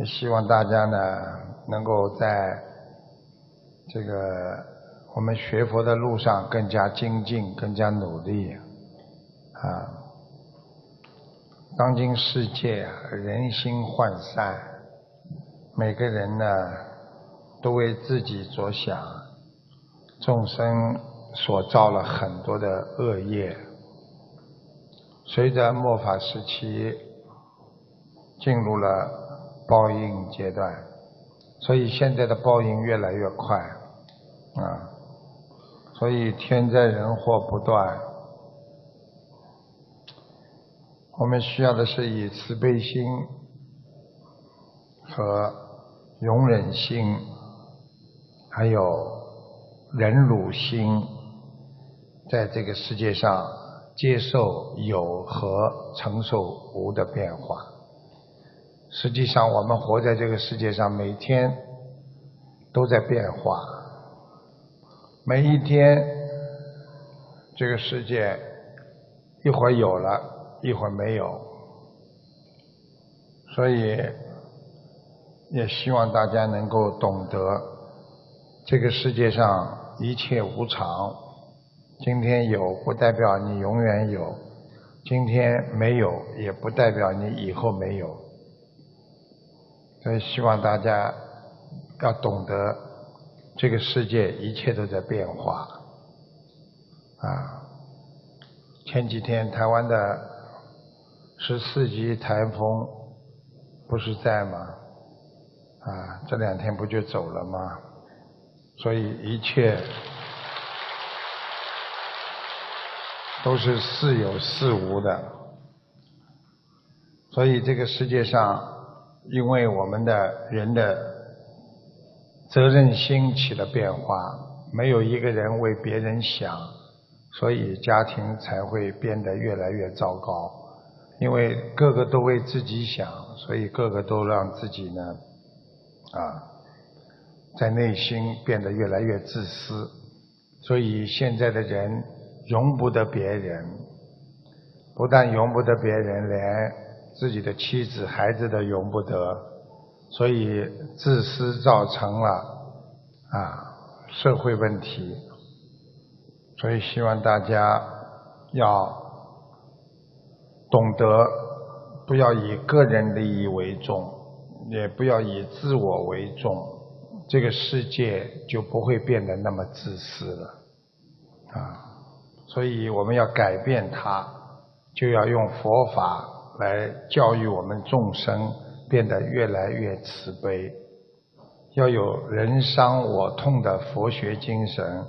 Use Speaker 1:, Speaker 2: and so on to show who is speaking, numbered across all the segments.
Speaker 1: 也希望大家呢能够在这个我们学佛的路上更加精进，更加努力啊。当今世界，人心涣散，每个人呢都为自己着想，众生所造了很多的恶业。随着末法时期进入了报应阶段，所以现在的报应越来越快啊，所以天灾人祸不断。我们需要的是以慈悲心和容忍心，还有忍辱心，在这个世界上。接受有和承受无的变化。实际上，我们活在这个世界上，每天都在变化。每一天，这个世界一会儿有了，一会儿没有。所以，也希望大家能够懂得，这个世界上一切无常。今天有不代表你永远有，今天没有也不代表你以后没有。所以希望大家要懂得，这个世界一切都在变化。啊，前几天台湾的十四级台风不是在吗？啊，这两天不就走了吗？所以一切。都是似有似无的，所以这个世界上，因为我们的人的责任心起了变化，没有一个人为别人想，所以家庭才会变得越来越糟糕。因为个个都为自己想，所以个个都让自己呢，啊，在内心变得越来越自私。所以现在的人。容不得别人，不但容不得别人，连自己的妻子、孩子都容不得，所以自私造成了啊社会问题。所以希望大家要懂得，不要以个人利益为重，也不要以自我为重，这个世界就不会变得那么自私了，啊。所以我们要改变它，就要用佛法来教育我们众生，变得越来越慈悲，要有人伤我痛的佛学精神，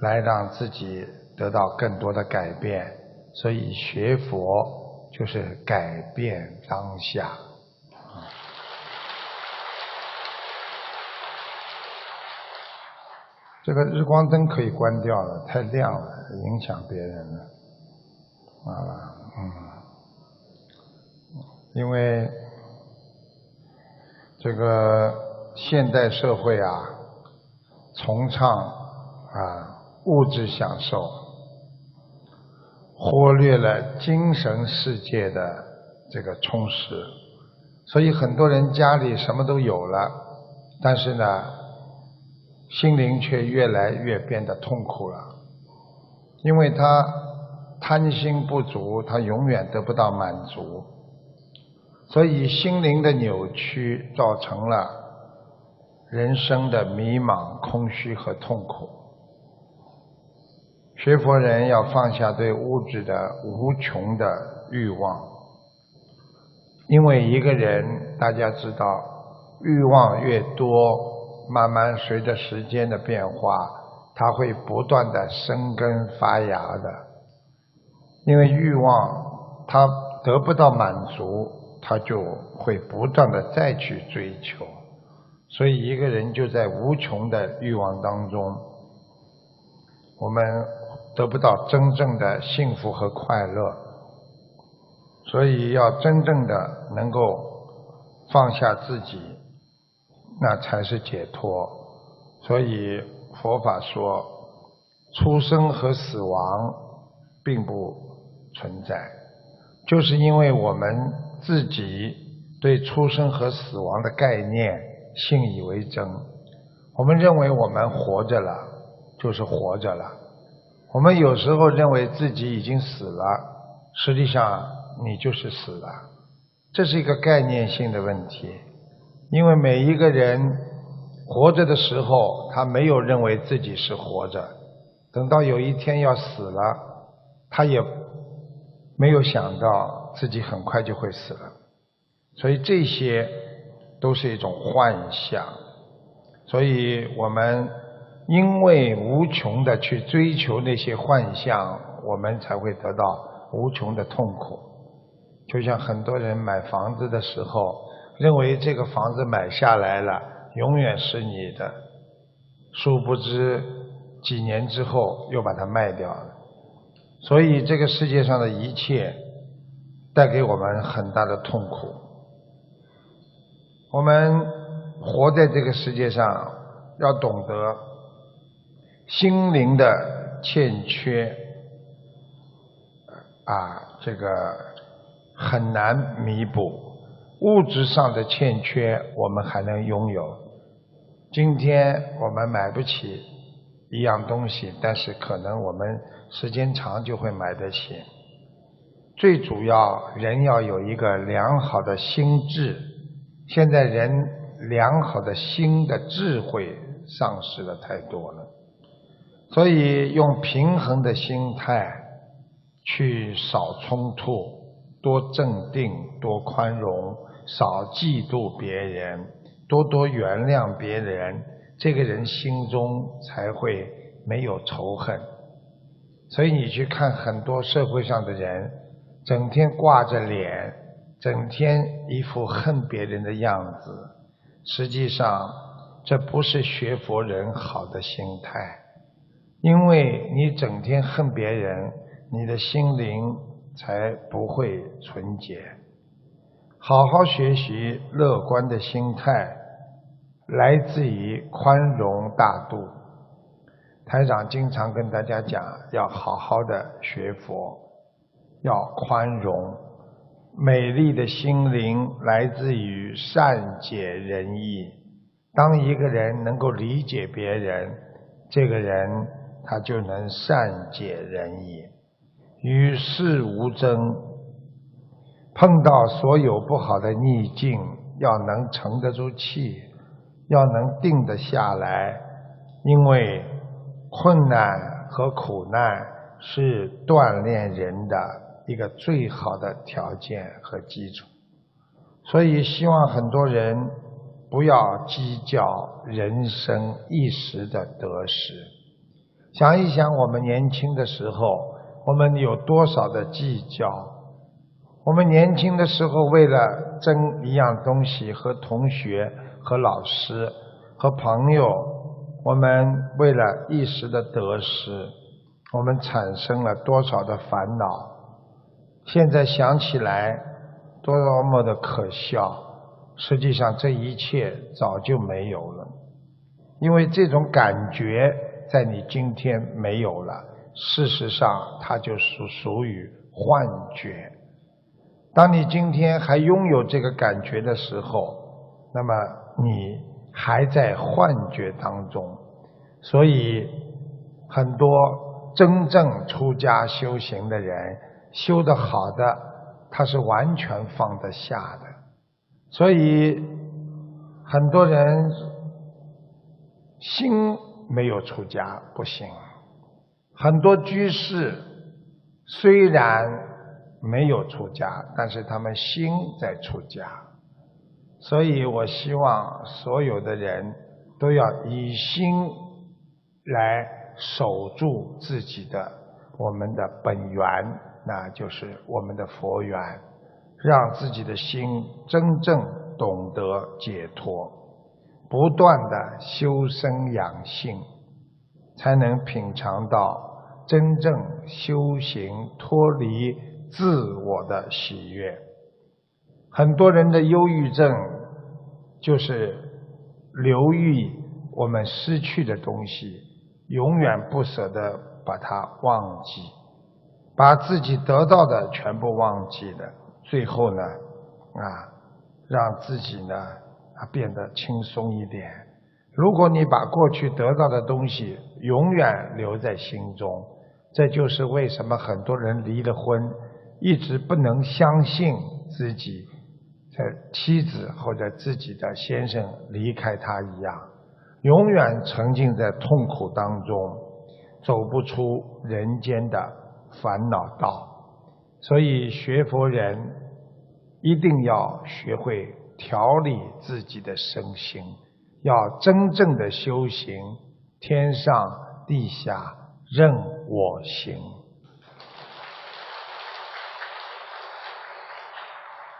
Speaker 1: 来让自己得到更多的改变。所以学佛就是改变当下。这个日光灯可以关掉了，太亮了，影响别人了，啊，嗯，因为这个现代社会啊，崇尚啊物质享受，忽略了精神世界的这个充实，所以很多人家里什么都有了，但是呢。心灵却越来越变得痛苦了，因为他贪心不足，他永远得不到满足，所以心灵的扭曲造成了人生的迷茫、空虚和痛苦。学佛人要放下对物质的无穷的欲望，因为一个人大家知道，欲望越多。慢慢随着时间的变化，它会不断的生根发芽的。因为欲望它得不到满足，他就会不断的再去追求。所以一个人就在无穷的欲望当中，我们得不到真正的幸福和快乐。所以要真正的能够放下自己。那才是解脱。所以佛法说，出生和死亡并不存在，就是因为我们自己对出生和死亡的概念信以为真。我们认为我们活着了，就是活着了。我们有时候认为自己已经死了，实际上你就是死了。这是一个概念性的问题，因为每一个人活着的时候，他没有认为自己是活着；等到有一天要死了，他也没有想到自己很快就会死了。所以这些都是一种幻象。所以我们因为无穷的去追求那些幻象，我们才会得到无穷的痛苦。就像很多人买房子的时候，认为这个房子买下来了，永远是你的，殊不知几年之后又把它卖掉了。所以这个世界上的一切带给我们很大的痛苦。我们活在这个世界上，要懂得心灵的欠缺啊，这个。很难弥补物质上的欠缺，我们还能拥有。今天我们买不起一样东西，但是可能我们时间长就会买得起。最主要，人要有一个良好的心智。现在人良好的心的智慧丧失了太多了，所以用平衡的心态去少冲突。多镇定，多宽容，少嫉妒别人，多多原谅别人，这个人心中才会没有仇恨。所以你去看很多社会上的人，整天挂着脸，整天一副恨别人的样子，实际上这不是学佛人好的心态，因为你整天恨别人，你的心灵。才不会纯洁。好好学习乐观的心态，来自于宽容大度。台长经常跟大家讲，要好好的学佛，要宽容。美丽的心灵来自于善解人意。当一个人能够理解别人，这个人他就能善解人意。与世无争，碰到所有不好的逆境，要能沉得住气，要能定得下来，因为困难和苦难是锻炼人的一个最好的条件和基础。所以，希望很多人不要计较人生一时的得失。想一想，我们年轻的时候。我们有多少的计较？我们年轻的时候，为了争一样东西，和同学、和老师、和朋友，我们为了一时的得失，我们产生了多少的烦恼？现在想起来，多么的可笑！实际上，这一切早就没有了，因为这种感觉在你今天没有了。事实上，它就属属于幻觉。当你今天还拥有这个感觉的时候，那么你还在幻觉当中。所以，很多真正出家修行的人，修的好的，他是完全放得下的。所以，很多人心没有出家不行。很多居士虽然没有出家，但是他们心在出家，所以我希望所有的人都要以心来守住自己的我们的本源，那就是我们的佛缘，让自己的心真正懂得解脱，不断的修身养性。才能品尝到真正修行脱离自我的喜悦。很多人的忧郁症就是留意我们失去的东西，永远不舍得把它忘记，把自己得到的全部忘记了。最后呢，啊，让自己呢啊变得轻松一点。如果你把过去得到的东西永远留在心中，这就是为什么很多人离了婚，一直不能相信自己的妻子或者自己的先生离开他一样，永远沉浸在痛苦当中，走不出人间的烦恼道。所以学佛人一定要学会调理自己的身心，要真正的修行，天上地下任我行。